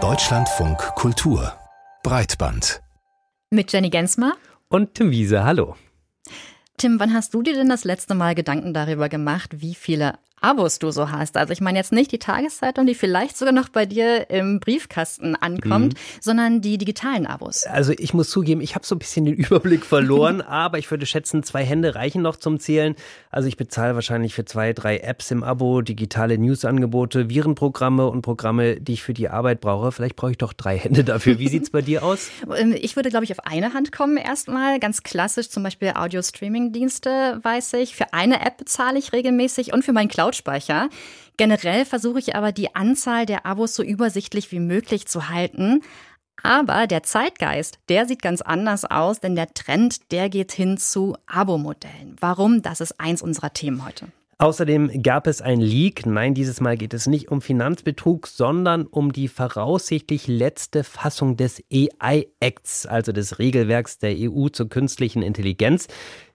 Deutschlandfunk Kultur Breitband mit Jenny Gensmer und Tim Wiese. Hallo. Tim, wann hast du dir denn das letzte Mal Gedanken darüber gemacht, wie viele Abos du so hast. Also ich meine jetzt nicht die Tageszeitung, die vielleicht sogar noch bei dir im Briefkasten ankommt, mhm. sondern die digitalen Abos. Also ich muss zugeben, ich habe so ein bisschen den Überblick verloren, aber ich würde schätzen, zwei Hände reichen noch zum Zählen. Also ich bezahle wahrscheinlich für zwei, drei Apps im Abo, digitale Newsangebote, Virenprogramme und Programme, die ich für die Arbeit brauche. Vielleicht brauche ich doch drei Hände dafür. Wie sieht es bei dir aus? Ähm, ich würde, glaube ich, auf eine Hand kommen erstmal. Ganz klassisch, zum Beispiel Audio-Streaming-Dienste, weiß ich. Für eine App bezahle ich regelmäßig und für meinen Cloud Cloud-Speicher. Generell versuche ich aber die Anzahl der Abos so übersichtlich wie möglich zu halten. Aber der Zeitgeist, der sieht ganz anders aus, denn der Trend, der geht hin zu Abo-Modellen. Warum? Das ist eins unserer Themen heute. Außerdem gab es ein Leak. Nein, dieses Mal geht es nicht um Finanzbetrug, sondern um die voraussichtlich letzte Fassung des AI-Acts, also des Regelwerks der EU zur künstlichen Intelligenz.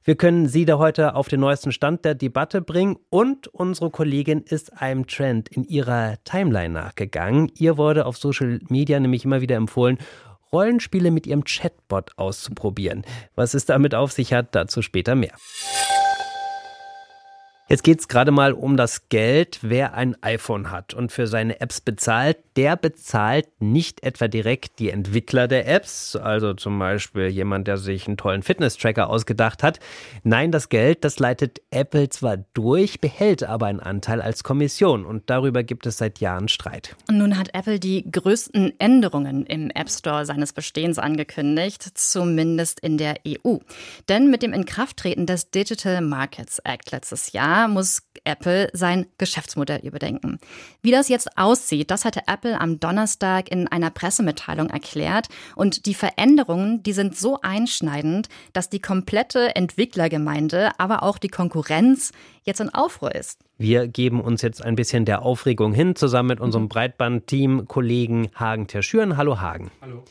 Wir können Sie da heute auf den neuesten Stand der Debatte bringen und unsere Kollegin ist einem Trend in ihrer Timeline nachgegangen. Ihr wurde auf Social Media nämlich immer wieder empfohlen, Rollenspiele mit ihrem Chatbot auszuprobieren. Was es damit auf sich hat, dazu später mehr. Jetzt geht es gerade mal um das Geld. Wer ein iPhone hat und für seine Apps bezahlt, der bezahlt nicht etwa direkt die Entwickler der Apps, also zum Beispiel jemand, der sich einen tollen Fitness-Tracker ausgedacht hat. Nein, das Geld, das leitet Apple zwar durch, behält aber einen Anteil als Kommission und darüber gibt es seit Jahren Streit. Und nun hat Apple die größten Änderungen im App Store seines Bestehens angekündigt, zumindest in der EU. Denn mit dem Inkrafttreten des Digital Markets Act letztes Jahr Jahr muss Apple sein Geschäftsmodell überdenken. Wie das jetzt aussieht, das hatte Apple am Donnerstag in einer Pressemitteilung erklärt. Und die Veränderungen, die sind so einschneidend, dass die komplette Entwicklergemeinde, aber auch die Konkurrenz jetzt in Aufruhr ist. Wir geben uns jetzt ein bisschen der Aufregung hin, zusammen mit unserem Breitband-Team, Kollegen Hagen Terschüren. Hallo Hagen. Hallo.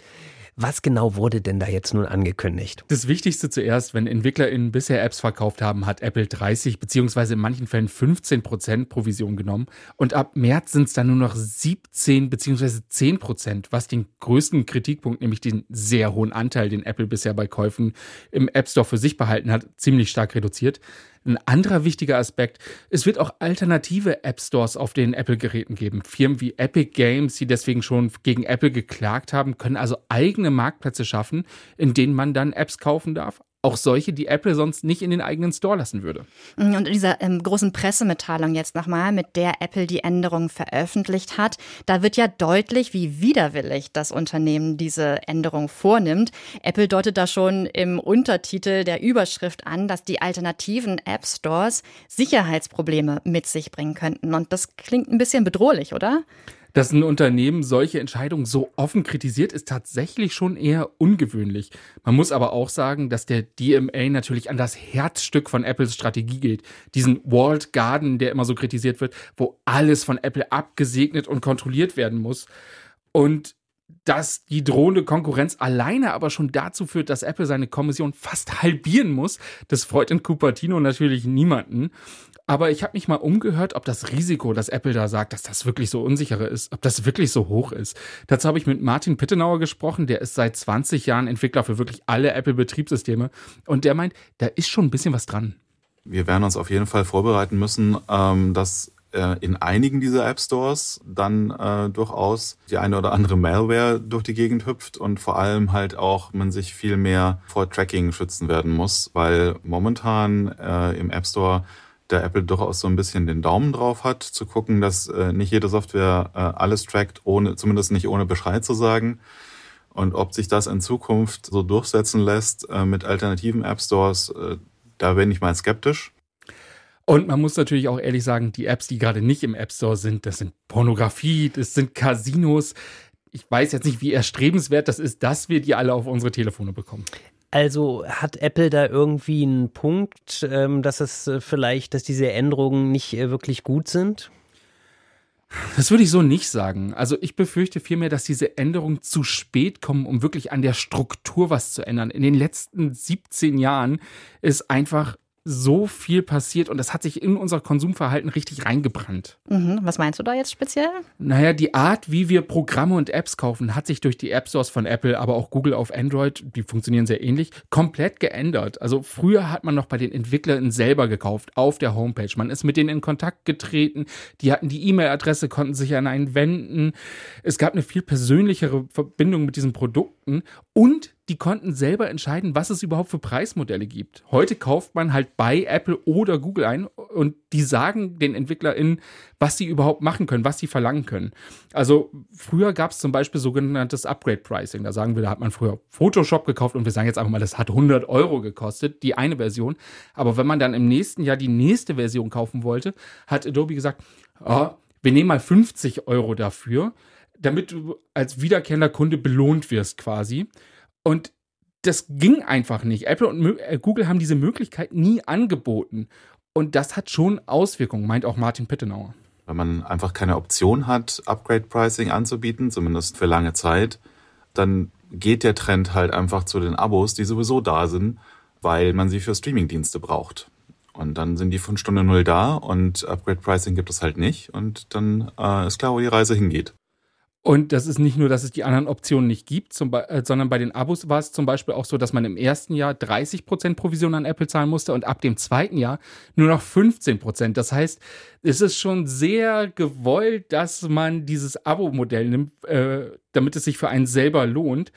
Was genau wurde denn da jetzt nun angekündigt? Das Wichtigste zuerst, wenn EntwicklerInnen bisher Apps verkauft haben, hat Apple 30 beziehungsweise in manchen Fällen 15 Prozent Provision genommen. Und ab März sind es dann nur noch 17 beziehungsweise 10 Prozent, was den größten Kritikpunkt, nämlich den sehr hohen Anteil, den Apple bisher bei Käufen im App Store für sich behalten hat, ziemlich stark reduziert. Ein anderer wichtiger Aspekt, es wird auch alternative App Stores auf den Apple-Geräten geben. Firmen wie Epic Games, die deswegen schon gegen Apple geklagt haben, können also eigene Marktplätze schaffen, in denen man dann Apps kaufen darf, auch solche, die Apple sonst nicht in den eigenen Store lassen würde. Und in dieser ähm, großen Pressemitteilung jetzt nochmal, mit der Apple die Änderungen veröffentlicht hat, da wird ja deutlich, wie widerwillig das Unternehmen diese Änderung vornimmt. Apple deutet da schon im Untertitel der Überschrift an, dass die alternativen App Stores Sicherheitsprobleme mit sich bringen könnten. Und das klingt ein bisschen bedrohlich, oder? Dass ein Unternehmen solche Entscheidungen so offen kritisiert, ist tatsächlich schon eher ungewöhnlich. Man muss aber auch sagen, dass der DMA natürlich an das Herzstück von Apples Strategie geht. Diesen Walled Garden, der immer so kritisiert wird, wo alles von Apple abgesegnet und kontrolliert werden muss. Und dass die drohende Konkurrenz alleine aber schon dazu führt, dass Apple seine Kommission fast halbieren muss, das freut in Cupertino natürlich niemanden. Aber ich habe mich mal umgehört, ob das Risiko, das Apple da sagt, dass das wirklich so unsichere ist, ob das wirklich so hoch ist. Dazu habe ich mit Martin Pittenauer gesprochen, der ist seit 20 Jahren Entwickler für wirklich alle Apple-Betriebssysteme und der meint, da ist schon ein bisschen was dran. Wir werden uns auf jeden Fall vorbereiten müssen, ähm, dass äh, in einigen dieser App Stores dann äh, durchaus die eine oder andere Malware durch die Gegend hüpft und vor allem halt auch man sich viel mehr vor Tracking schützen werden muss, weil momentan äh, im App Store der Apple durchaus so ein bisschen den Daumen drauf hat, zu gucken, dass äh, nicht jede Software äh, alles trackt, ohne, zumindest nicht ohne Bescheid zu sagen. Und ob sich das in Zukunft so durchsetzen lässt äh, mit alternativen App Stores, äh, da bin ich mal skeptisch. Und man muss natürlich auch ehrlich sagen, die Apps, die gerade nicht im App Store sind, das sind Pornografie, das sind Casinos. Ich weiß jetzt nicht, wie erstrebenswert das ist, dass wir die alle auf unsere Telefone bekommen. Also hat Apple da irgendwie einen Punkt, ähm, dass es äh, vielleicht, dass diese Änderungen nicht äh, wirklich gut sind? Das würde ich so nicht sagen. Also ich befürchte vielmehr, dass diese Änderungen zu spät kommen, um wirklich an der Struktur was zu ändern. In den letzten 17 Jahren ist einfach so viel passiert und das hat sich in unser Konsumverhalten richtig reingebrannt. Mhm. Was meinst du da jetzt speziell? Naja, die Art, wie wir Programme und Apps kaufen, hat sich durch die App Stores von Apple, aber auch Google auf Android, die funktionieren sehr ähnlich, komplett geändert. Also früher hat man noch bei den Entwicklern selber gekauft, auf der Homepage. Man ist mit denen in Kontakt getreten, die hatten die E-Mail-Adresse, konnten sich an einen wenden. Es gab eine viel persönlichere Verbindung mit diesen Produkten und die konnten selber entscheiden, was es überhaupt für Preismodelle gibt. Heute kauft man halt bei Apple oder Google ein und die sagen den EntwicklerInnen, was sie überhaupt machen können, was sie verlangen können. Also früher gab es zum Beispiel sogenanntes Upgrade-Pricing. Da sagen wir, da hat man früher Photoshop gekauft und wir sagen jetzt einfach mal, das hat 100 Euro gekostet, die eine Version. Aber wenn man dann im nächsten Jahr die nächste Version kaufen wollte, hat Adobe gesagt, oh, wir nehmen mal 50 Euro dafür damit du als wiederkehrender Kunde belohnt wirst quasi. Und das ging einfach nicht. Apple und äh, Google haben diese Möglichkeit nie angeboten. Und das hat schon Auswirkungen, meint auch Martin Pittenauer. Wenn man einfach keine Option hat, Upgrade Pricing anzubieten, zumindest für lange Zeit, dann geht der Trend halt einfach zu den Abos, die sowieso da sind, weil man sie für Streamingdienste braucht. Und dann sind die von Stunde Null da und Upgrade Pricing gibt es halt nicht. Und dann äh, ist klar, wo die Reise hingeht. Und das ist nicht nur, dass es die anderen Optionen nicht gibt, zum, äh, sondern bei den Abos war es zum Beispiel auch so, dass man im ersten Jahr 30% Provision an Apple zahlen musste und ab dem zweiten Jahr nur noch 15%. Das heißt, es ist schon sehr gewollt, dass man dieses Abo-Modell nimmt, äh, damit es sich für einen selber lohnt.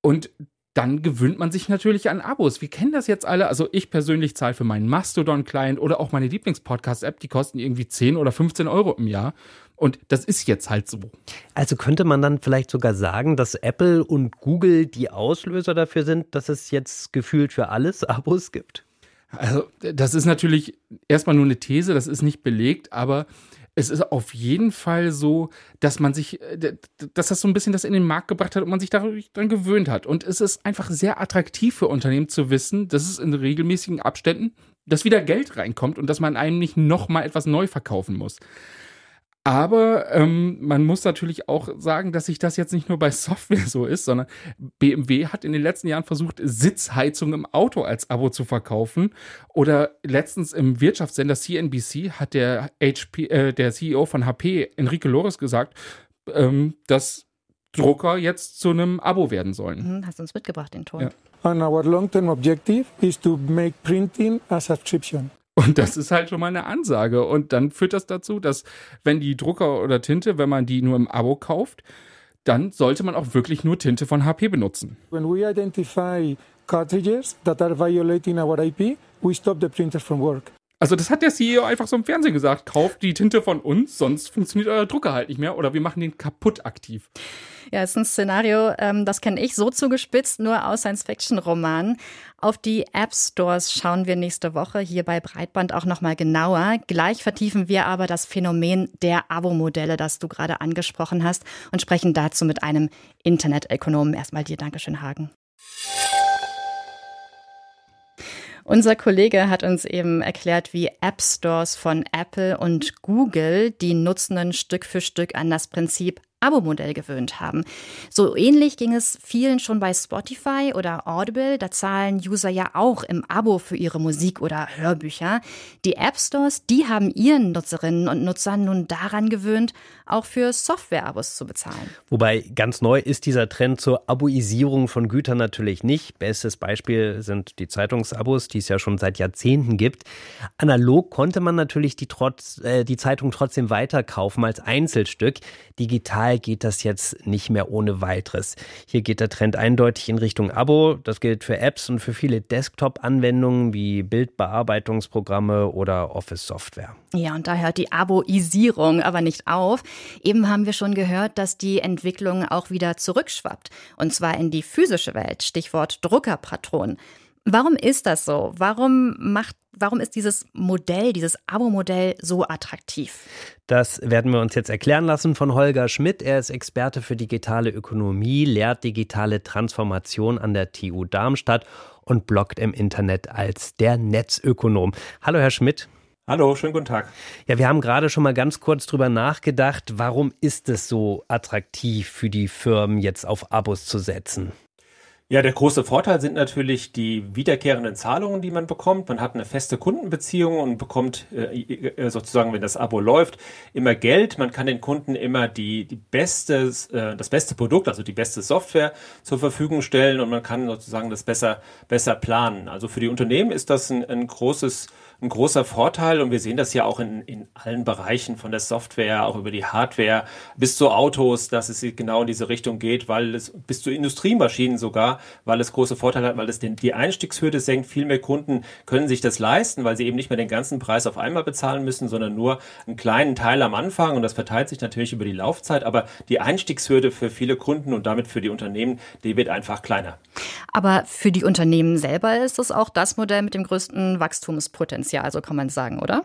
Und dann gewöhnt man sich natürlich an Abos. Wir kennen das jetzt alle. Also ich persönlich zahle für meinen Mastodon-Client oder auch meine Lieblings-Podcast-App, die kosten irgendwie 10 oder 15 Euro im Jahr. Und das ist jetzt halt so. Also könnte man dann vielleicht sogar sagen, dass Apple und Google die Auslöser dafür sind, dass es jetzt gefühlt für alles Abos gibt? Also das ist natürlich erstmal nur eine These, das ist nicht belegt, aber es ist auf jeden Fall so, dass man sich, dass das so ein bisschen das in den Markt gebracht hat und man sich dann gewöhnt hat. Und es ist einfach sehr attraktiv für Unternehmen zu wissen, dass es in regelmäßigen Abständen, dass wieder Geld reinkommt und dass man einem nicht nochmal etwas neu verkaufen muss. Aber ähm, man muss natürlich auch sagen, dass sich das jetzt nicht nur bei Software so ist, sondern BMW hat in den letzten Jahren versucht, Sitzheizung im Auto als Abo zu verkaufen. Oder letztens im Wirtschaftssender CNBC hat der, HP, äh, der CEO von HP, Enrique Lores, gesagt, ähm, dass Drucker jetzt zu einem Abo werden sollen. Mhm, hast du uns mitgebracht, den Ton. Ja. And our long-term objective is to make printing a subscription. Und das ist halt schon mal eine Ansage. Und dann führt das dazu, dass wenn die Drucker oder Tinte, wenn man die nur im Abo kauft, dann sollte man auch wirklich nur Tinte von HP benutzen. When we identify cartridges that are violating our IP, we stop the printers from work. Also das hat der CEO einfach so im Fernsehen gesagt. Kauft die Tinte von uns, sonst funktioniert euer Drucker halt nicht mehr oder wir machen den kaputt aktiv. Ja, ist ein Szenario, ähm, das kenne ich so zugespitzt, nur aus Science-Fiction-Romanen. Auf die App-Stores schauen wir nächste Woche hier bei Breitband auch nochmal genauer. Gleich vertiefen wir aber das Phänomen der Abo-Modelle, das du gerade angesprochen hast und sprechen dazu mit einem Internetökonomen. Erstmal dir Dankeschön, Hagen. Unser Kollege hat uns eben erklärt, wie App Stores von Apple und Google die Nutzenden Stück für Stück an das Prinzip Abo-Modell gewöhnt haben. So ähnlich ging es vielen schon bei Spotify oder Audible. Da zahlen User ja auch im Abo für ihre Musik oder Hörbücher. Die App Stores, die haben ihren Nutzerinnen und Nutzern nun daran gewöhnt, auch für Software-Abos zu bezahlen. Wobei ganz neu ist dieser Trend zur Aboisierung von Gütern natürlich nicht. Bestes Beispiel sind die Zeitungsabos, die es ja schon seit Jahrzehnten gibt. Analog konnte man natürlich die, trotz, äh, die Zeitung trotzdem weiterkaufen als Einzelstück. Digital Digital geht das jetzt nicht mehr ohne weiteres. Hier geht der Trend eindeutig in Richtung Abo. Das gilt für Apps und für viele Desktop-Anwendungen wie Bildbearbeitungsprogramme oder Office-Software. Ja, und da hört die Aboisierung aber nicht auf. Eben haben wir schon gehört, dass die Entwicklung auch wieder zurückschwappt. Und zwar in die physische Welt. Stichwort Druckerpatron. Warum ist das so? Warum macht Warum ist dieses Modell, dieses Abo-Modell so attraktiv? Das werden wir uns jetzt erklären lassen von Holger Schmidt. Er ist Experte für digitale Ökonomie, lehrt digitale Transformation an der TU Darmstadt und bloggt im Internet als der Netzökonom. Hallo, Herr Schmidt. Hallo, schönen guten Tag. Ja, wir haben gerade schon mal ganz kurz drüber nachgedacht, warum ist es so attraktiv für die Firmen jetzt auf Abos zu setzen? Ja, der große Vorteil sind natürlich die wiederkehrenden Zahlungen, die man bekommt. Man hat eine feste Kundenbeziehung und bekommt äh, äh sozusagen, wenn das Abo läuft, immer Geld. Man kann den Kunden immer die, die beste, äh, das beste Produkt, also die beste Software zur Verfügung stellen und man kann sozusagen das besser, besser planen. Also für die Unternehmen ist das ein, ein großes ein großer Vorteil und wir sehen das ja auch in, in allen Bereichen von der Software, auch über die Hardware bis zu Autos, dass es genau in diese Richtung geht, weil es bis zu Industriemaschinen sogar, weil es große Vorteile hat, weil es den, die Einstiegshürde senkt. Viel mehr Kunden können sich das leisten, weil sie eben nicht mehr den ganzen Preis auf einmal bezahlen müssen, sondern nur einen kleinen Teil am Anfang und das verteilt sich natürlich über die Laufzeit, aber die Einstiegshürde für viele Kunden und damit für die Unternehmen, die wird einfach kleiner. Aber für die Unternehmen selber ist es auch das Modell mit dem größten Wachstumspotenzial, so kann man sagen, oder?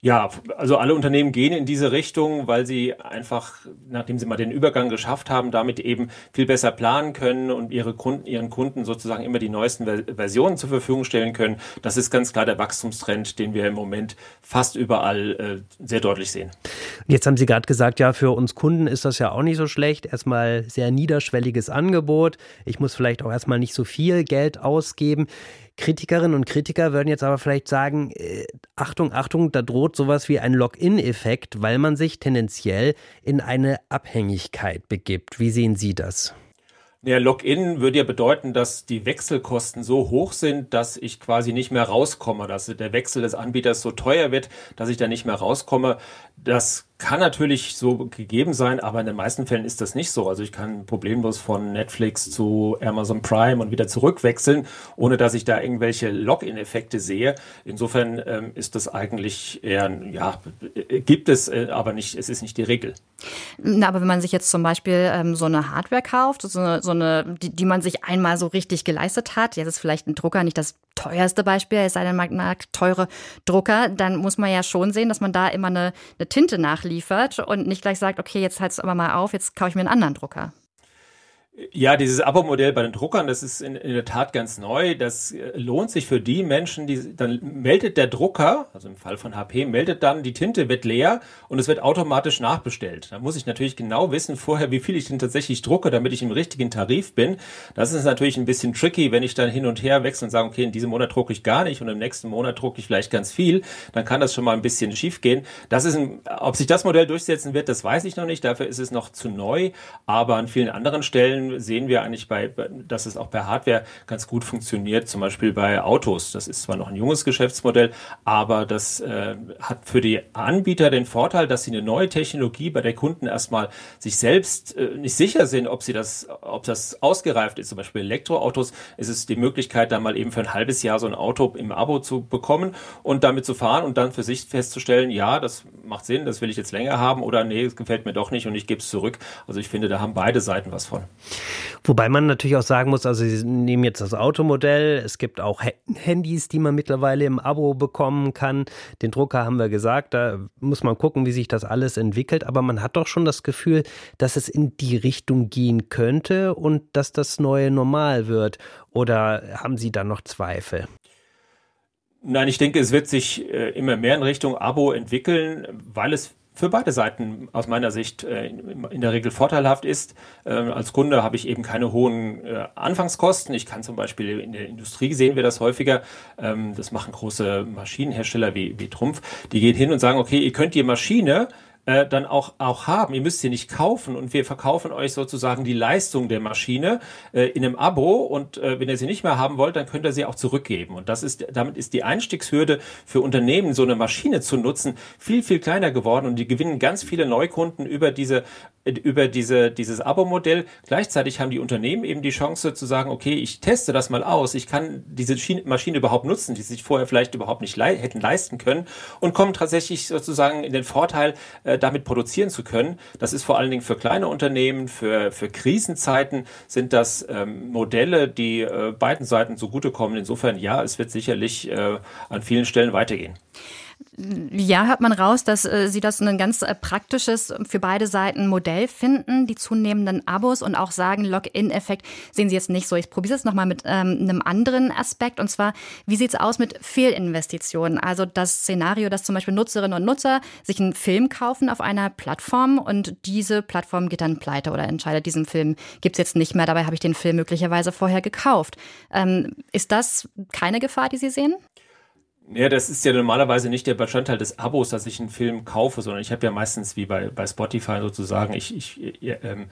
Ja, also alle Unternehmen gehen in diese Richtung, weil sie einfach, nachdem sie mal den Übergang geschafft haben, damit eben viel besser planen können und ihre Kunden, ihren Kunden sozusagen immer die neuesten Versionen zur Verfügung stellen können. Das ist ganz klar der Wachstumstrend, den wir im Moment fast überall äh, sehr deutlich sehen. Jetzt haben Sie gerade gesagt, ja, für uns Kunden ist das ja auch nicht so schlecht. Erstmal sehr niederschwelliges Angebot. Ich muss vielleicht auch erstmal nicht so viel Geld ausgeben. Kritikerinnen und Kritiker würden jetzt aber vielleicht sagen, äh, Achtung, Achtung, da droht sowas wie ein Login-Effekt, weil man sich tendenziell in eine Abhängigkeit begibt. Wie sehen Sie das? Ja, Login würde ja bedeuten, dass die Wechselkosten so hoch sind, dass ich quasi nicht mehr rauskomme, dass der Wechsel des Anbieters so teuer wird, dass ich da nicht mehr rauskomme. Das kann natürlich so gegeben sein, aber in den meisten Fällen ist das nicht so. Also ich kann problemlos von Netflix zu Amazon Prime und wieder zurückwechseln, ohne dass ich da irgendwelche Login-Effekte sehe. Insofern ähm, ist das eigentlich eher, ja, gibt es, äh, aber nicht, es ist nicht die Regel. Na, aber wenn man sich jetzt zum Beispiel ähm, so eine Hardware kauft, so eine, so eine die, die man sich einmal so richtig geleistet hat, jetzt ist vielleicht ein Drucker nicht das teuerste Beispiel, es sei denn, man mag teure Drucker, dann muss man ja schon sehen, dass man da immer eine, eine Tinte nachliefert und nicht gleich sagt, okay, jetzt halt es aber mal auf, jetzt kaufe ich mir einen anderen Drucker. Ja, dieses Abo-Modell bei den Druckern, das ist in, in, der Tat ganz neu. Das äh, lohnt sich für die Menschen, die dann meldet der Drucker, also im Fall von HP, meldet dann, die Tinte wird leer und es wird automatisch nachbestellt. Da muss ich natürlich genau wissen vorher, wie viel ich denn tatsächlich drucke, damit ich im richtigen Tarif bin. Das ist natürlich ein bisschen tricky, wenn ich dann hin und her wechsle und sage, okay, in diesem Monat drucke ich gar nicht und im nächsten Monat drucke ich vielleicht ganz viel, dann kann das schon mal ein bisschen schief gehen. Das ist ein, ob sich das Modell durchsetzen wird, das weiß ich noch nicht. Dafür ist es noch zu neu. Aber an vielen anderen Stellen sehen wir eigentlich bei, dass es auch bei Hardware ganz gut funktioniert, zum Beispiel bei Autos. Das ist zwar noch ein junges Geschäftsmodell, aber das äh, hat für die Anbieter den Vorteil, dass sie eine neue Technologie bei der Kunden erstmal sich selbst äh, nicht sicher sind, ob sie das, ob das ausgereift ist. Zum Beispiel Elektroautos ist es die Möglichkeit, da mal eben für ein halbes Jahr so ein Auto im Abo zu bekommen und damit zu fahren und dann für sich festzustellen, ja, das macht Sinn, das will ich jetzt länger haben oder nee, es gefällt mir doch nicht und ich gebe es zurück. Also ich finde, da haben beide Seiten was von. Wobei man natürlich auch sagen muss, also Sie nehmen jetzt das Automodell, es gibt auch Handys, die man mittlerweile im Abo bekommen kann. Den Drucker haben wir gesagt, da muss man gucken, wie sich das alles entwickelt. Aber man hat doch schon das Gefühl, dass es in die Richtung gehen könnte und dass das neue normal wird. Oder haben Sie da noch Zweifel? Nein, ich denke, es wird sich äh, immer mehr in Richtung Abo entwickeln, weil es für beide Seiten aus meiner Sicht äh, in der Regel vorteilhaft ist. Äh, als Kunde habe ich eben keine hohen äh, Anfangskosten. Ich kann zum Beispiel in der Industrie sehen wir das häufiger. Ähm, das machen große Maschinenhersteller wie, wie Trumpf. Die gehen hin und sagen, okay, ihr könnt die Maschine äh, dann auch, auch haben. Ihr müsst sie nicht kaufen und wir verkaufen euch sozusagen die Leistung der Maschine äh, in einem Abo und äh, wenn ihr sie nicht mehr haben wollt, dann könnt ihr sie auch zurückgeben. Und das ist, damit ist die Einstiegshürde für Unternehmen, so eine Maschine zu nutzen, viel, viel kleiner geworden und die gewinnen ganz viele Neukunden über diese über diese, dieses Abo-Modell. Gleichzeitig haben die Unternehmen eben die Chance zu sagen, okay, ich teste das mal aus, ich kann diese Maschine überhaupt nutzen, die sich vorher vielleicht überhaupt nicht le hätten leisten können und kommen tatsächlich sozusagen in den Vorteil, äh, damit produzieren zu können. Das ist vor allen Dingen für kleine Unternehmen, für, für Krisenzeiten sind das ähm, Modelle, die äh, beiden Seiten zugutekommen. Insofern ja, es wird sicherlich äh, an vielen Stellen weitergehen. Ja, hört man raus, dass äh, Sie das ein ganz äh, praktisches für beide Seiten Modell finden, die zunehmenden Abos und auch sagen, Login-Effekt sehen Sie jetzt nicht so. Ich probiere es nochmal mit ähm, einem anderen Aspekt und zwar, wie sieht es aus mit Fehlinvestitionen? Also das Szenario, dass zum Beispiel Nutzerinnen und Nutzer sich einen Film kaufen auf einer Plattform und diese Plattform geht dann pleite oder entscheidet, diesen Film gibt es jetzt nicht mehr, dabei habe ich den Film möglicherweise vorher gekauft. Ähm, ist das keine Gefahr, die Sie sehen? Ja, das ist ja normalerweise nicht der Bestandteil des Abos, dass ich einen Film kaufe, sondern ich habe ja meistens wie bei, bei Spotify sozusagen, ich, ich ähm,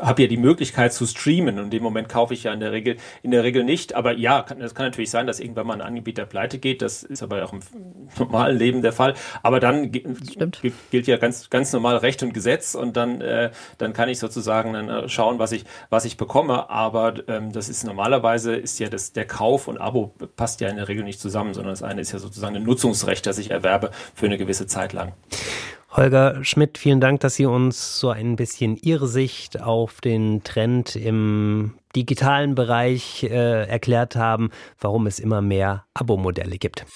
habe ja die Möglichkeit zu streamen und in dem Moment kaufe ich ja in der Regel in der Regel nicht. Aber ja, kann, das kann natürlich sein, dass irgendwann mal ein Anbieter pleite geht. Das ist aber auch im normalen Leben der Fall. Aber dann gilt, gilt ja ganz ganz normal Recht und Gesetz und dann äh, dann kann ich sozusagen dann äh, schauen, was ich was ich bekomme. Aber ähm, das ist normalerweise ist ja das der Kauf und Abo passt ja in der Regel nicht zusammen, sondern das eine ist ja sozusagen ein Nutzungsrecht, das ich erwerbe für eine gewisse Zeit lang. Holger Schmidt, vielen Dank, dass Sie uns so ein bisschen Ihre Sicht auf den Trend im digitalen Bereich äh, erklärt haben, warum es immer mehr Abo-Modelle gibt.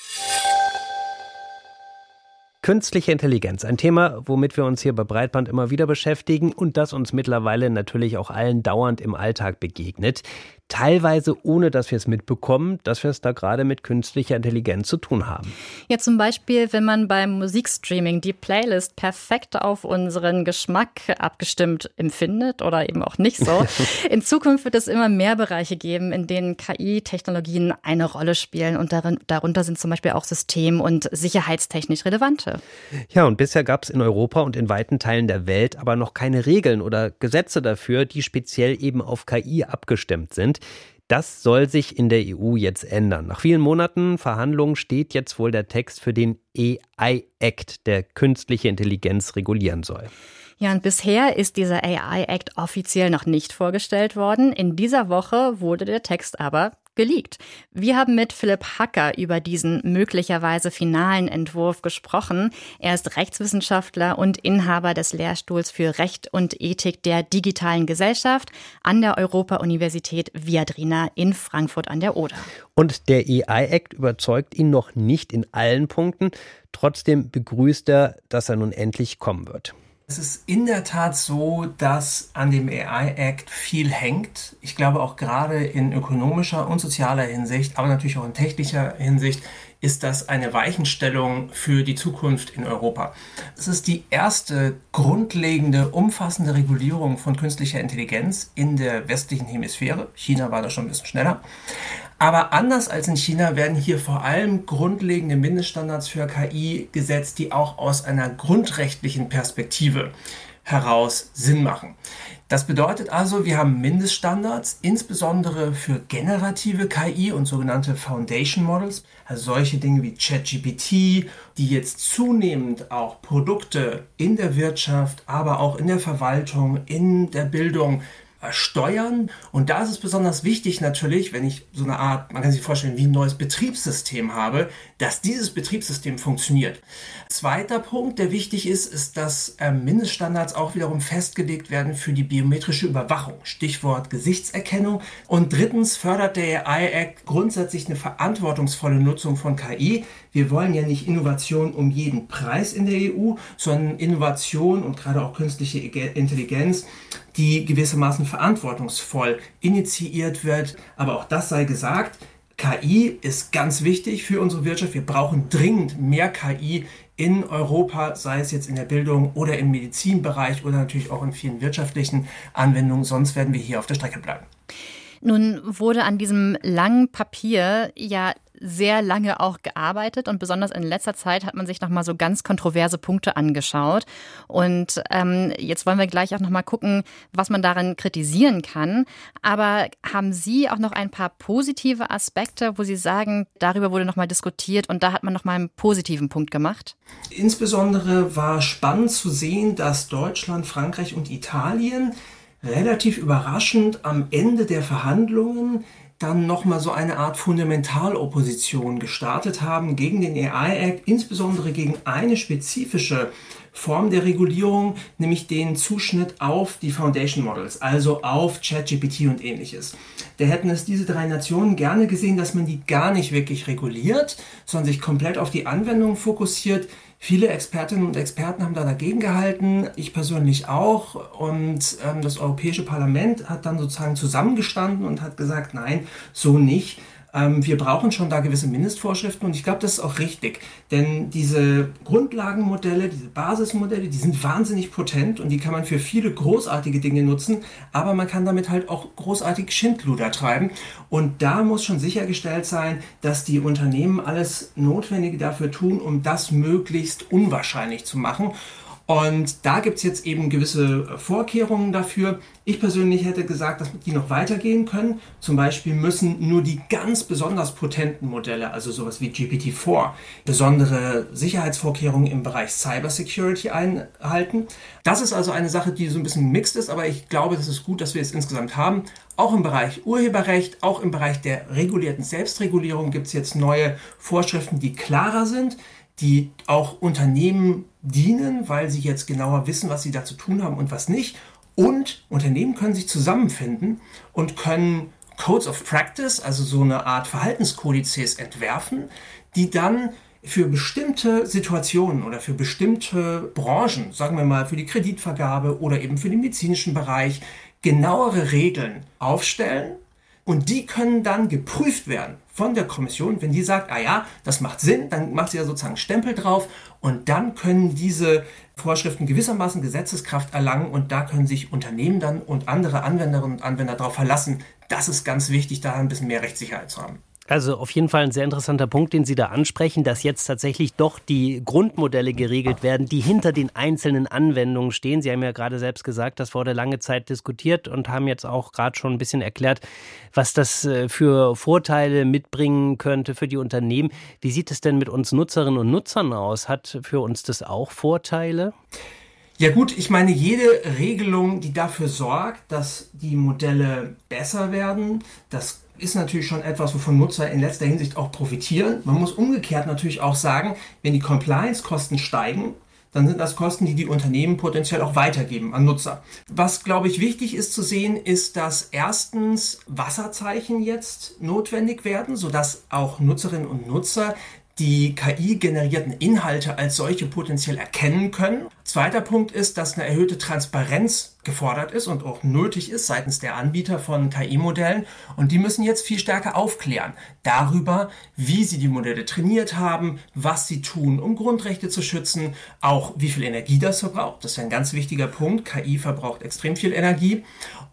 Künstliche Intelligenz, ein Thema, womit wir uns hier bei Breitband immer wieder beschäftigen und das uns mittlerweile natürlich auch allen dauernd im Alltag begegnet teilweise ohne dass wir es mitbekommen, dass wir es da gerade mit künstlicher Intelligenz zu tun haben. Ja, zum Beispiel, wenn man beim Musikstreaming die Playlist perfekt auf unseren Geschmack abgestimmt empfindet oder eben auch nicht so. In Zukunft wird es immer mehr Bereiche geben, in denen KI-Technologien eine Rolle spielen und darin, darunter sind zum Beispiel auch system- und sicherheitstechnisch relevante. Ja, und bisher gab es in Europa und in weiten Teilen der Welt aber noch keine Regeln oder Gesetze dafür, die speziell eben auf KI abgestimmt sind sind. Das soll sich in der EU jetzt ändern. Nach vielen Monaten Verhandlungen steht jetzt wohl der Text für den AI-Act, der künstliche Intelligenz regulieren soll. Ja, und bisher ist dieser AI-Act offiziell noch nicht vorgestellt worden. In dieser Woche wurde der Text aber geleakt. Wir haben mit Philipp Hacker über diesen möglicherweise finalen Entwurf gesprochen. Er ist Rechtswissenschaftler und Inhaber des Lehrstuhls für Recht und Ethik der digitalen Gesellschaft an der Europa-Universität Viadrina in Frankfurt an der Oder. Und der AI-Act überzeugt ihn noch nicht in allen Punkten. Trotzdem begrüßt er, dass er nun endlich kommen wird. Es ist in der Tat so, dass an dem AI Act viel hängt. Ich glaube auch gerade in ökonomischer und sozialer Hinsicht, aber natürlich auch in technischer Hinsicht ist das eine Weichenstellung für die Zukunft in Europa. Es ist die erste grundlegende, umfassende Regulierung von künstlicher Intelligenz in der westlichen Hemisphäre. China war da schon ein bisschen schneller. Aber anders als in China werden hier vor allem grundlegende Mindeststandards für KI gesetzt, die auch aus einer grundrechtlichen Perspektive heraus Sinn machen. Das bedeutet also, wir haben Mindeststandards, insbesondere für generative KI und sogenannte Foundation Models, also solche Dinge wie ChatGPT, die jetzt zunehmend auch Produkte in der Wirtschaft, aber auch in der Verwaltung, in der Bildung steuern. Und da ist es besonders wichtig natürlich, wenn ich so eine Art, man kann sich vorstellen, wie ein neues Betriebssystem habe, dass dieses Betriebssystem funktioniert. Zweiter Punkt, der wichtig ist, ist, dass äh, Mindeststandards auch wiederum festgelegt werden für die biometrische Überwachung. Stichwort Gesichtserkennung. Und drittens fördert der AI Act grundsätzlich eine verantwortungsvolle Nutzung von KI. Wir wollen ja nicht Innovation um jeden Preis in der EU, sondern Innovation und gerade auch künstliche Intelligenz die gewissermaßen verantwortungsvoll initiiert wird. Aber auch das sei gesagt, KI ist ganz wichtig für unsere Wirtschaft. Wir brauchen dringend mehr KI in Europa, sei es jetzt in der Bildung oder im Medizinbereich oder natürlich auch in vielen wirtschaftlichen Anwendungen. Sonst werden wir hier auf der Strecke bleiben. Nun wurde an diesem langen Papier ja sehr lange auch gearbeitet und besonders in letzter Zeit hat man sich nochmal so ganz kontroverse Punkte angeschaut. Und ähm, jetzt wollen wir gleich auch nochmal gucken, was man daran kritisieren kann. Aber haben Sie auch noch ein paar positive Aspekte, wo Sie sagen, darüber wurde nochmal diskutiert und da hat man nochmal einen positiven Punkt gemacht? Insbesondere war spannend zu sehen, dass Deutschland, Frankreich und Italien relativ überraschend am Ende der Verhandlungen dann nochmal so eine Art Fundamentalopposition gestartet haben gegen den AI Act, insbesondere gegen eine spezifische Form der Regulierung, nämlich den Zuschnitt auf die Foundation Models, also auf ChatGPT und ähnliches. Da hätten es diese drei Nationen gerne gesehen, dass man die gar nicht wirklich reguliert, sondern sich komplett auf die Anwendung fokussiert. Viele Expertinnen und Experten haben da dagegen gehalten, ich persönlich auch. Und ähm, das Europäische Parlament hat dann sozusagen zusammengestanden und hat gesagt, nein, so nicht. Ähm, wir brauchen schon da gewisse Mindestvorschriften und ich glaube, das ist auch richtig. Denn diese Grundlagenmodelle, diese Basismodelle, die sind wahnsinnig potent und die kann man für viele großartige Dinge nutzen, aber man kann damit halt auch großartig Schindluder treiben. Und da muss schon sichergestellt sein, dass die Unternehmen alles Notwendige dafür tun, um das möglichst unwahrscheinlich zu machen. Und da gibt es jetzt eben gewisse Vorkehrungen dafür. Ich persönlich hätte gesagt, dass die noch weitergehen können. Zum Beispiel müssen nur die ganz besonders potenten Modelle, also sowas wie GPT-4, besondere Sicherheitsvorkehrungen im Bereich Cybersecurity einhalten. Das ist also eine Sache, die so ein bisschen mixed ist, aber ich glaube, es ist gut, dass wir es insgesamt haben. Auch im Bereich Urheberrecht, auch im Bereich der regulierten Selbstregulierung gibt es jetzt neue Vorschriften, die klarer sind die auch Unternehmen dienen, weil sie jetzt genauer wissen, was sie da zu tun haben und was nicht. Und Unternehmen können sich zusammenfinden und können Codes of Practice, also so eine Art Verhaltenskodizes entwerfen, die dann für bestimmte Situationen oder für bestimmte Branchen, sagen wir mal für die Kreditvergabe oder eben für den medizinischen Bereich, genauere Regeln aufstellen und die können dann geprüft werden von der Kommission. Wenn die sagt, ah ja, das macht Sinn, dann macht sie ja sozusagen Stempel drauf und dann können diese Vorschriften gewissermaßen Gesetzeskraft erlangen und da können sich Unternehmen dann und andere Anwenderinnen und Anwender darauf verlassen. Das ist ganz wichtig, da ein bisschen mehr Rechtssicherheit zu haben. Also auf jeden Fall ein sehr interessanter Punkt, den Sie da ansprechen, dass jetzt tatsächlich doch die Grundmodelle geregelt werden, die hinter den einzelnen Anwendungen stehen. Sie haben ja gerade selbst gesagt, das wurde lange Zeit diskutiert und haben jetzt auch gerade schon ein bisschen erklärt, was das äh, für Vorteile mitbringen könnte für die Unternehmen. Wie sieht es denn mit uns Nutzerinnen und Nutzern aus? Hat für uns das auch Vorteile? Ja gut, ich meine, jede Regelung, die dafür sorgt, dass die Modelle besser werden, das ist natürlich schon etwas, wovon Nutzer in letzter Hinsicht auch profitieren. Man muss umgekehrt natürlich auch sagen, wenn die Compliance-Kosten steigen, dann sind das Kosten, die die Unternehmen potenziell auch weitergeben an Nutzer. Was, glaube ich, wichtig ist zu sehen, ist, dass erstens Wasserzeichen jetzt notwendig werden, sodass auch Nutzerinnen und Nutzer die KI-generierten Inhalte als solche potenziell erkennen können. Zweiter Punkt ist, dass eine erhöhte Transparenz gefordert ist und auch nötig ist seitens der Anbieter von KI-Modellen. Und die müssen jetzt viel stärker aufklären darüber, wie sie die Modelle trainiert haben, was sie tun, um Grundrechte zu schützen, auch wie viel Energie das verbraucht. Das ist ein ganz wichtiger Punkt. KI verbraucht extrem viel Energie.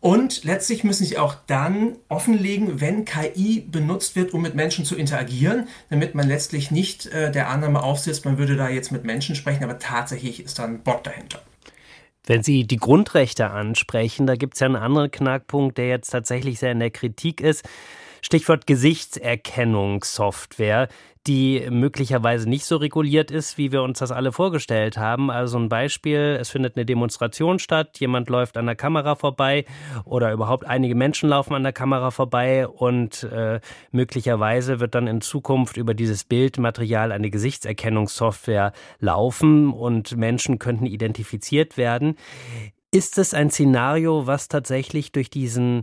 Und letztlich müssen sie auch dann offenlegen, wenn KI benutzt wird, um mit Menschen zu interagieren, damit man letztlich nicht äh, der Annahme aufsetzt, man würde da jetzt mit Menschen sprechen, aber tatsächlich ist da ein Bot dahinter. Wenn Sie die Grundrechte ansprechen, da gibt es ja einen anderen Knackpunkt, der jetzt tatsächlich sehr in der Kritik ist. Stichwort Gesichtserkennungssoftware, die möglicherweise nicht so reguliert ist, wie wir uns das alle vorgestellt haben. Also ein Beispiel, es findet eine Demonstration statt, jemand läuft an der Kamera vorbei oder überhaupt einige Menschen laufen an der Kamera vorbei und äh, möglicherweise wird dann in Zukunft über dieses Bildmaterial eine Gesichtserkennungssoftware laufen und Menschen könnten identifiziert werden. Ist es ein Szenario, was tatsächlich durch diesen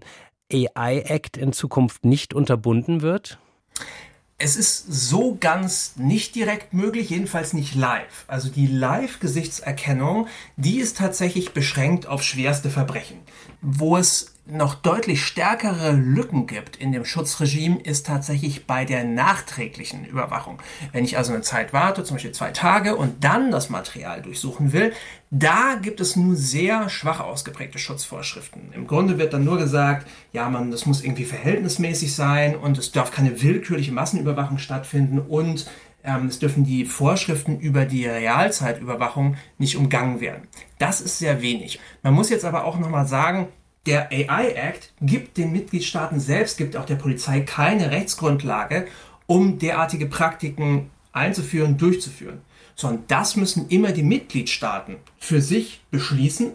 AI Act in Zukunft nicht unterbunden wird? Es ist so ganz nicht direkt möglich, jedenfalls nicht live. Also die Live-Gesichtserkennung, die ist tatsächlich beschränkt auf schwerste Verbrechen. Wo es noch deutlich stärkere Lücken gibt in dem Schutzregime, ist tatsächlich bei der nachträglichen Überwachung. Wenn ich also eine Zeit warte, zum Beispiel zwei Tage, und dann das Material durchsuchen will, da gibt es nur sehr schwach ausgeprägte Schutzvorschriften. Im Grunde wird dann nur gesagt, ja, man, das muss irgendwie verhältnismäßig sein und es darf keine willkürliche Massenüberwachung stattfinden und ähm, es dürfen die Vorschriften über die Realzeitüberwachung nicht umgangen werden. Das ist sehr wenig. Man muss jetzt aber auch nochmal sagen, der AI Act gibt den Mitgliedstaaten selbst, gibt auch der Polizei keine Rechtsgrundlage, um derartige Praktiken einzuführen, durchzuführen. Sondern das müssen immer die Mitgliedstaaten für sich beschließen.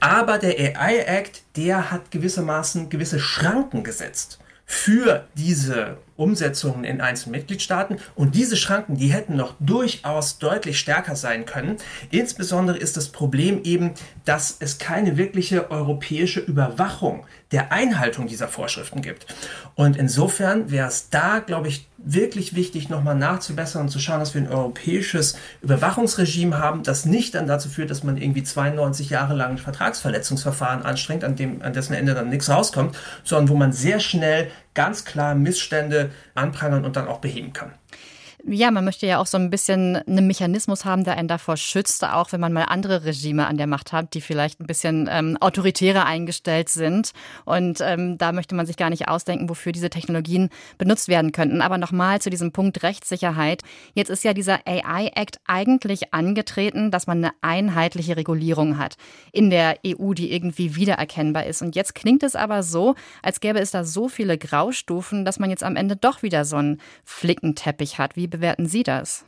Aber der AI Act, der hat gewissermaßen gewisse Schranken gesetzt für diese Umsetzungen in einzelnen Mitgliedstaaten. Und diese Schranken, die hätten noch durchaus deutlich stärker sein können. Insbesondere ist das Problem eben, dass es keine wirkliche europäische Überwachung der Einhaltung dieser Vorschriften gibt. Und insofern wäre es da, glaube ich, wirklich wichtig, nochmal nachzubessern und zu schauen, dass wir ein europäisches Überwachungsregime haben, das nicht dann dazu führt, dass man irgendwie 92 Jahre lang ein Vertragsverletzungsverfahren anstrengt, an, dem, an dessen Ende dann nichts rauskommt, sondern wo man sehr schnell ganz klar Missstände anprangern und dann auch beheben kann. Ja, man möchte ja auch so ein bisschen einen Mechanismus haben, der einen davor schützt, auch wenn man mal andere Regime an der Macht hat, die vielleicht ein bisschen ähm, autoritärer eingestellt sind. Und ähm, da möchte man sich gar nicht ausdenken, wofür diese Technologien benutzt werden könnten. Aber nochmal zu diesem Punkt Rechtssicherheit. Jetzt ist ja dieser AI-Act eigentlich angetreten, dass man eine einheitliche Regulierung hat in der EU, die irgendwie wiedererkennbar ist. Und jetzt klingt es aber so, als gäbe es da so viele Graustufen, dass man jetzt am Ende doch wieder so einen Flickenteppich hat. Wie bewerten Sie das?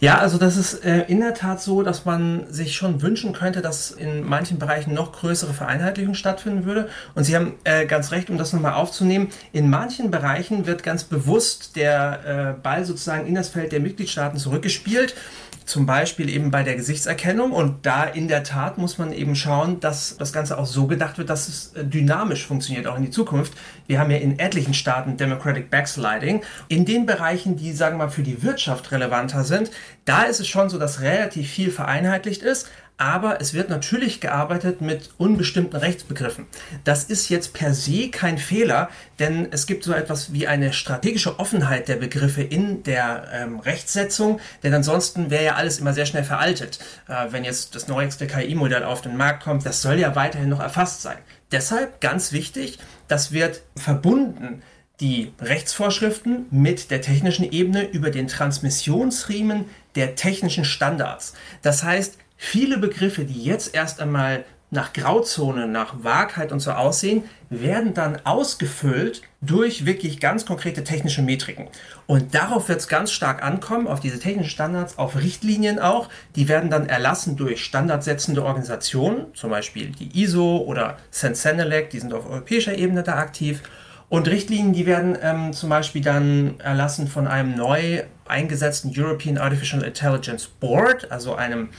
Ja, also das ist äh, in der Tat so, dass man sich schon wünschen könnte, dass in manchen Bereichen noch größere Vereinheitlichung stattfinden würde. Und Sie haben äh, ganz recht, um das nochmal aufzunehmen. In manchen Bereichen wird ganz bewusst der äh, Ball sozusagen in das Feld der Mitgliedstaaten zurückgespielt zum Beispiel eben bei der Gesichtserkennung. Und da in der Tat muss man eben schauen, dass das Ganze auch so gedacht wird, dass es äh, dynamisch funktioniert, auch in die Zukunft. Wir haben ja in etlichen Staaten Democratic Backsliding. In den Bereichen, die, sagen wir mal, für die Wirtschaft relevanter sind, da ist es schon so, dass relativ viel vereinheitlicht ist aber es wird natürlich gearbeitet mit unbestimmten Rechtsbegriffen. Das ist jetzt per se kein Fehler, denn es gibt so etwas wie eine strategische Offenheit der Begriffe in der ähm, Rechtsetzung, denn ansonsten wäre ja alles immer sehr schnell veraltet. Äh, wenn jetzt das neueste KI-Modell auf den Markt kommt, das soll ja weiterhin noch erfasst sein. Deshalb ganz wichtig, das wird verbunden die Rechtsvorschriften mit der technischen Ebene über den Transmissionsriemen der technischen Standards. Das heißt, Viele Begriffe, die jetzt erst einmal nach Grauzone, nach Wahrheit und so aussehen, werden dann ausgefüllt durch wirklich ganz konkrete technische Metriken. Und darauf wird es ganz stark ankommen, auf diese technischen Standards, auf Richtlinien auch. Die werden dann erlassen durch standardsetzende Organisationen, zum Beispiel die ISO oder Sensenelec, die sind auf europäischer Ebene da aktiv. Und Richtlinien, die werden ähm, zum Beispiel dann erlassen von einem neu eingesetzten European Artificial Intelligence Board, also einem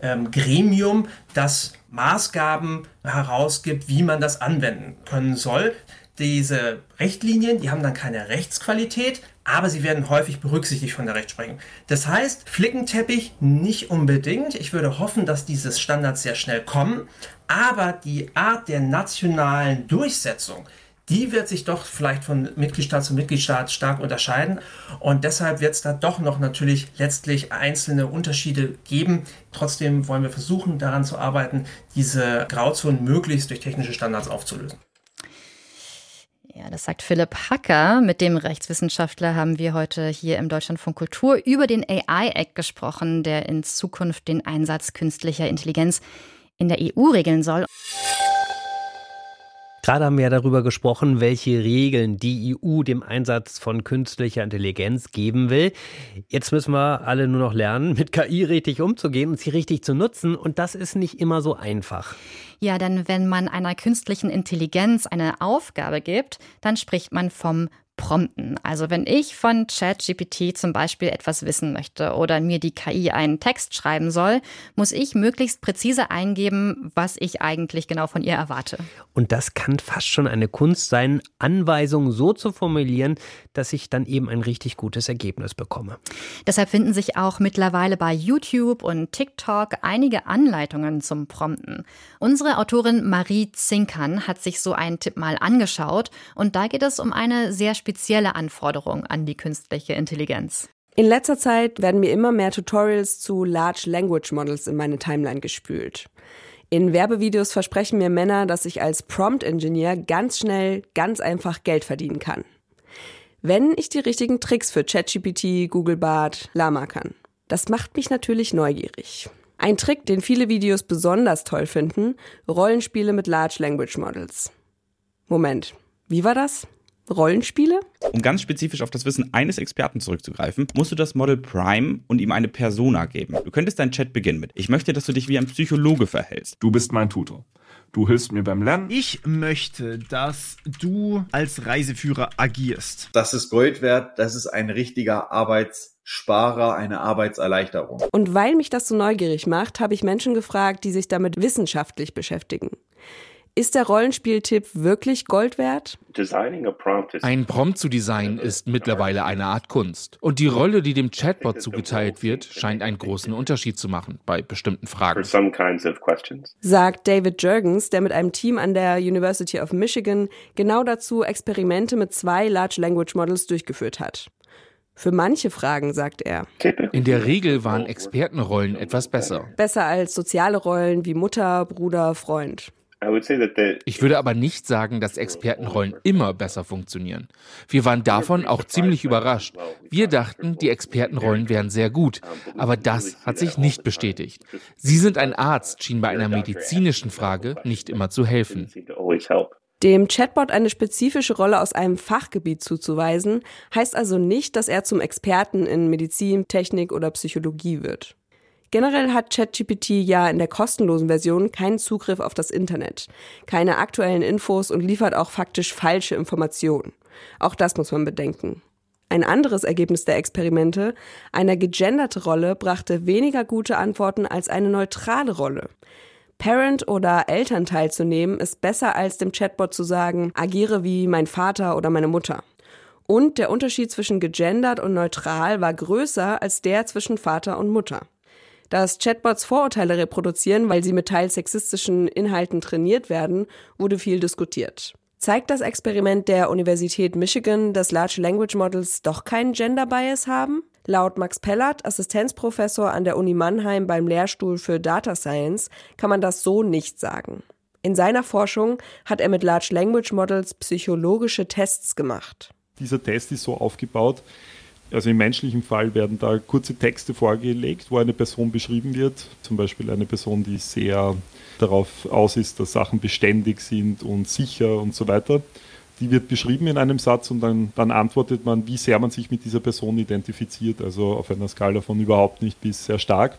ähm, Gremium, das Maßgaben herausgibt, wie man das anwenden können soll. Diese Richtlinien, die haben dann keine Rechtsqualität, aber sie werden häufig berücksichtigt von der Rechtsprechung. Das heißt, Flickenteppich nicht unbedingt. Ich würde hoffen, dass diese Standards sehr schnell kommen, aber die Art der nationalen Durchsetzung, die wird sich doch vielleicht von Mitgliedstaat zu Mitgliedstaat stark unterscheiden. Und deshalb wird es da doch noch natürlich letztlich einzelne Unterschiede geben. Trotzdem wollen wir versuchen, daran zu arbeiten, diese Grauzonen möglichst durch technische Standards aufzulösen. Ja, das sagt Philipp Hacker. Mit dem Rechtswissenschaftler haben wir heute hier im Deutschlandfunk Kultur über den AI-Act gesprochen, der in Zukunft den Einsatz künstlicher Intelligenz in der EU regeln soll. Gerade haben wir ja darüber gesprochen, welche Regeln die EU dem Einsatz von künstlicher Intelligenz geben will. Jetzt müssen wir alle nur noch lernen, mit KI richtig umzugehen und sie richtig zu nutzen. Und das ist nicht immer so einfach. Ja, denn wenn man einer künstlichen Intelligenz eine Aufgabe gibt, dann spricht man vom prompten. Also wenn ich von ChatGPT zum Beispiel etwas wissen möchte oder mir die KI einen Text schreiben soll, muss ich möglichst präzise eingeben, was ich eigentlich genau von ihr erwarte. Und das kann fast schon eine Kunst sein, Anweisungen so zu formulieren, dass ich dann eben ein richtig gutes Ergebnis bekomme. Deshalb finden sich auch mittlerweile bei YouTube und TikTok einige Anleitungen zum Prompten. Unsere Autorin Marie Zinkern hat sich so einen Tipp mal angeschaut und da geht es um eine sehr spezielle Anforderung an die künstliche Intelligenz. In letzter Zeit werden mir immer mehr Tutorials zu Large Language Models in meine Timeline gespült. In Werbevideos versprechen mir Männer, dass ich als Prompt Engineer ganz schnell, ganz einfach Geld verdienen kann. Wenn ich die richtigen Tricks für ChatGPT, Google Bart, Lama kann. Das macht mich natürlich neugierig. Ein Trick, den viele Videos besonders toll finden, Rollenspiele mit Large Language Models. Moment, wie war das? Rollenspiele? Um ganz spezifisch auf das Wissen eines Experten zurückzugreifen, musst du das Model Prime und ihm eine Persona geben. Du könntest deinen Chat beginnen mit, ich möchte, dass du dich wie ein Psychologe verhältst. Du bist mein Tutor. Du hilfst mir beim Lernen. Ich möchte, dass du als Reiseführer agierst. Das ist Gold wert. Das ist ein richtiger Arbeitssparer, eine Arbeitserleichterung. Und weil mich das so neugierig macht, habe ich Menschen gefragt, die sich damit wissenschaftlich beschäftigen. Ist der Rollenspieltipp wirklich Gold wert? Ein Prompt zu designen ist mittlerweile eine Art Kunst. Und die Rolle, die dem Chatbot zugeteilt wird, scheint einen großen Unterschied zu machen bei bestimmten Fragen. Sagt David Jurgens, der mit einem Team an der University of Michigan genau dazu Experimente mit zwei Large Language Models durchgeführt hat. Für manche Fragen, sagt er. In der Regel waren Expertenrollen etwas besser. Besser als soziale Rollen wie Mutter, Bruder, Freund. Ich würde aber nicht sagen, dass Expertenrollen immer besser funktionieren. Wir waren davon auch ziemlich überrascht. Wir dachten, die Expertenrollen wären sehr gut, aber das hat sich nicht bestätigt. Sie sind ein Arzt, schien bei einer medizinischen Frage nicht immer zu helfen. Dem Chatbot eine spezifische Rolle aus einem Fachgebiet zuzuweisen, heißt also nicht, dass er zum Experten in Medizin, Technik oder Psychologie wird. Generell hat ChatGPT ja in der kostenlosen Version keinen Zugriff auf das Internet, keine aktuellen Infos und liefert auch faktisch falsche Informationen. Auch das muss man bedenken. Ein anderes Ergebnis der Experimente, eine gegenderte Rolle brachte weniger gute Antworten als eine neutrale Rolle. Parent oder Elternteil zu nehmen, ist besser als dem Chatbot zu sagen, agiere wie mein Vater oder meine Mutter. Und der Unterschied zwischen gegendert und neutral war größer als der zwischen Vater und Mutter. Dass Chatbots Vorurteile reproduzieren, weil sie mit teils sexistischen Inhalten trainiert werden, wurde viel diskutiert. Zeigt das Experiment der Universität Michigan, dass Large Language Models doch keinen Gender Bias haben? Laut Max Pellert, Assistenzprofessor an der Uni Mannheim beim Lehrstuhl für Data Science, kann man das so nicht sagen. In seiner Forschung hat er mit Large Language Models psychologische Tests gemacht. Dieser Test ist so aufgebaut, also im menschlichen Fall werden da kurze Texte vorgelegt, wo eine Person beschrieben wird. Zum Beispiel eine Person, die sehr darauf aus ist, dass Sachen beständig sind und sicher und so weiter. Die wird beschrieben in einem Satz und dann, dann antwortet man, wie sehr man sich mit dieser Person identifiziert. Also auf einer Skala von überhaupt nicht bis sehr stark.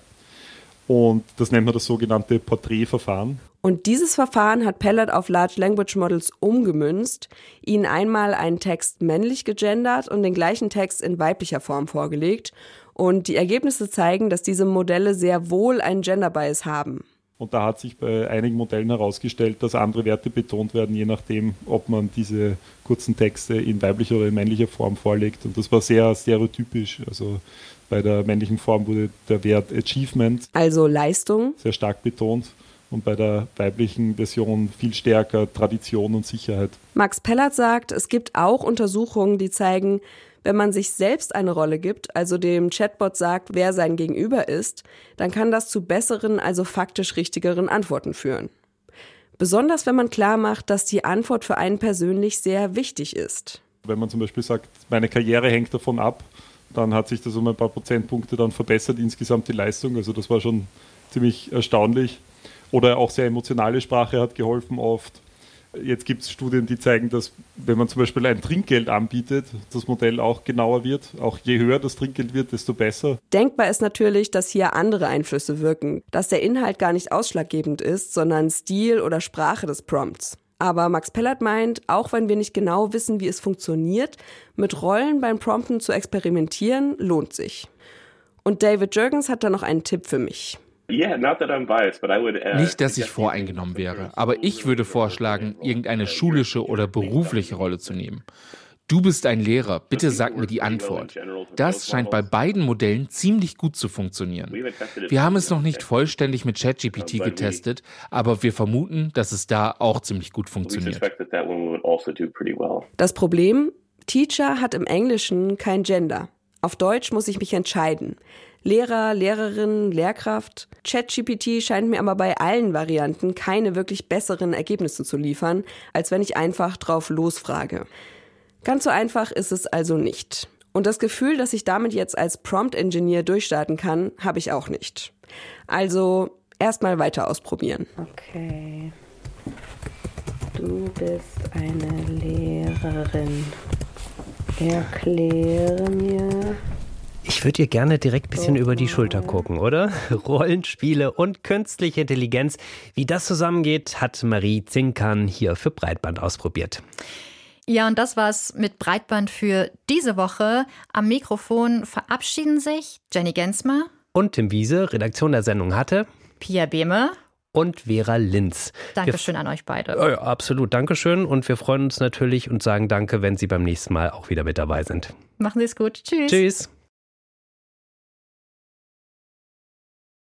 Und das nennt man das sogenannte Porträtverfahren. Und dieses Verfahren hat Pellet auf Large Language Models umgemünzt, ihnen einmal einen Text männlich gegendert und den gleichen Text in weiblicher Form vorgelegt. Und die Ergebnisse zeigen, dass diese Modelle sehr wohl einen Gender Bias haben. Und da hat sich bei einigen Modellen herausgestellt, dass andere Werte betont werden, je nachdem, ob man diese kurzen Texte in weiblicher oder in männlicher Form vorlegt. Und das war sehr stereotypisch. Also bei der männlichen Form wurde der Wert Achievement, also Leistung, sehr stark betont und bei der weiblichen Version viel stärker Tradition und Sicherheit. Max Pellert sagt, es gibt auch Untersuchungen, die zeigen, wenn man sich selbst eine Rolle gibt, also dem Chatbot sagt, wer sein Gegenüber ist, dann kann das zu besseren, also faktisch richtigeren Antworten führen. Besonders wenn man klar macht, dass die Antwort für einen persönlich sehr wichtig ist. Wenn man zum Beispiel sagt, meine Karriere hängt davon ab, dann hat sich das um ein paar Prozentpunkte dann verbessert, insgesamt die Leistung. Also das war schon ziemlich erstaunlich. Oder auch sehr emotionale Sprache hat geholfen oft. Jetzt gibt es Studien, die zeigen, dass wenn man zum Beispiel ein Trinkgeld anbietet, das Modell auch genauer wird. Auch je höher das Trinkgeld wird, desto besser. Denkbar ist natürlich, dass hier andere Einflüsse wirken, dass der Inhalt gar nicht ausschlaggebend ist, sondern Stil oder Sprache des Prompts. Aber Max Pellert meint, auch wenn wir nicht genau wissen, wie es funktioniert, mit Rollen beim Prompten zu experimentieren, lohnt sich. Und David Jurgens hat da noch einen Tipp für mich. Nicht, dass ich voreingenommen wäre, aber ich würde vorschlagen, irgendeine schulische oder berufliche Rolle zu nehmen. Du bist ein Lehrer, bitte sag mir die Antwort. Das scheint bei beiden Modellen ziemlich gut zu funktionieren. Wir haben es noch nicht vollständig mit ChatGPT getestet, aber wir vermuten, dass es da auch ziemlich gut funktioniert. Also das Problem? Teacher hat im Englischen kein Gender. Auf Deutsch muss ich mich entscheiden. Lehrer, Lehrerin, Lehrkraft. ChatGPT scheint mir aber bei allen Varianten keine wirklich besseren Ergebnisse zu liefern, als wenn ich einfach drauf losfrage. Ganz so einfach ist es also nicht. Und das Gefühl, dass ich damit jetzt als Prompt-Engineer durchstarten kann, habe ich auch nicht. Also erstmal weiter ausprobieren. Okay. Du bist eine Lehrerin. Erkläre mir. Ich würde dir gerne direkt ein bisschen über die Schulter gucken, oder? Rollenspiele und künstliche Intelligenz. Wie das zusammengeht, hat Marie Zinkern hier für Breitband ausprobiert. Ja, und das war's mit Breitband für diese Woche. Am Mikrofon verabschieden sich Jenny Gensmer und Tim Wiese. Redaktion der Sendung hatte Pia Behme und Vera Linz. Dankeschön wir, an euch beide. Ja, absolut, Dankeschön. Und wir freuen uns natürlich und sagen Danke, wenn Sie beim nächsten Mal auch wieder mit dabei sind. Machen Sie es gut. Tschüss. Tschüss.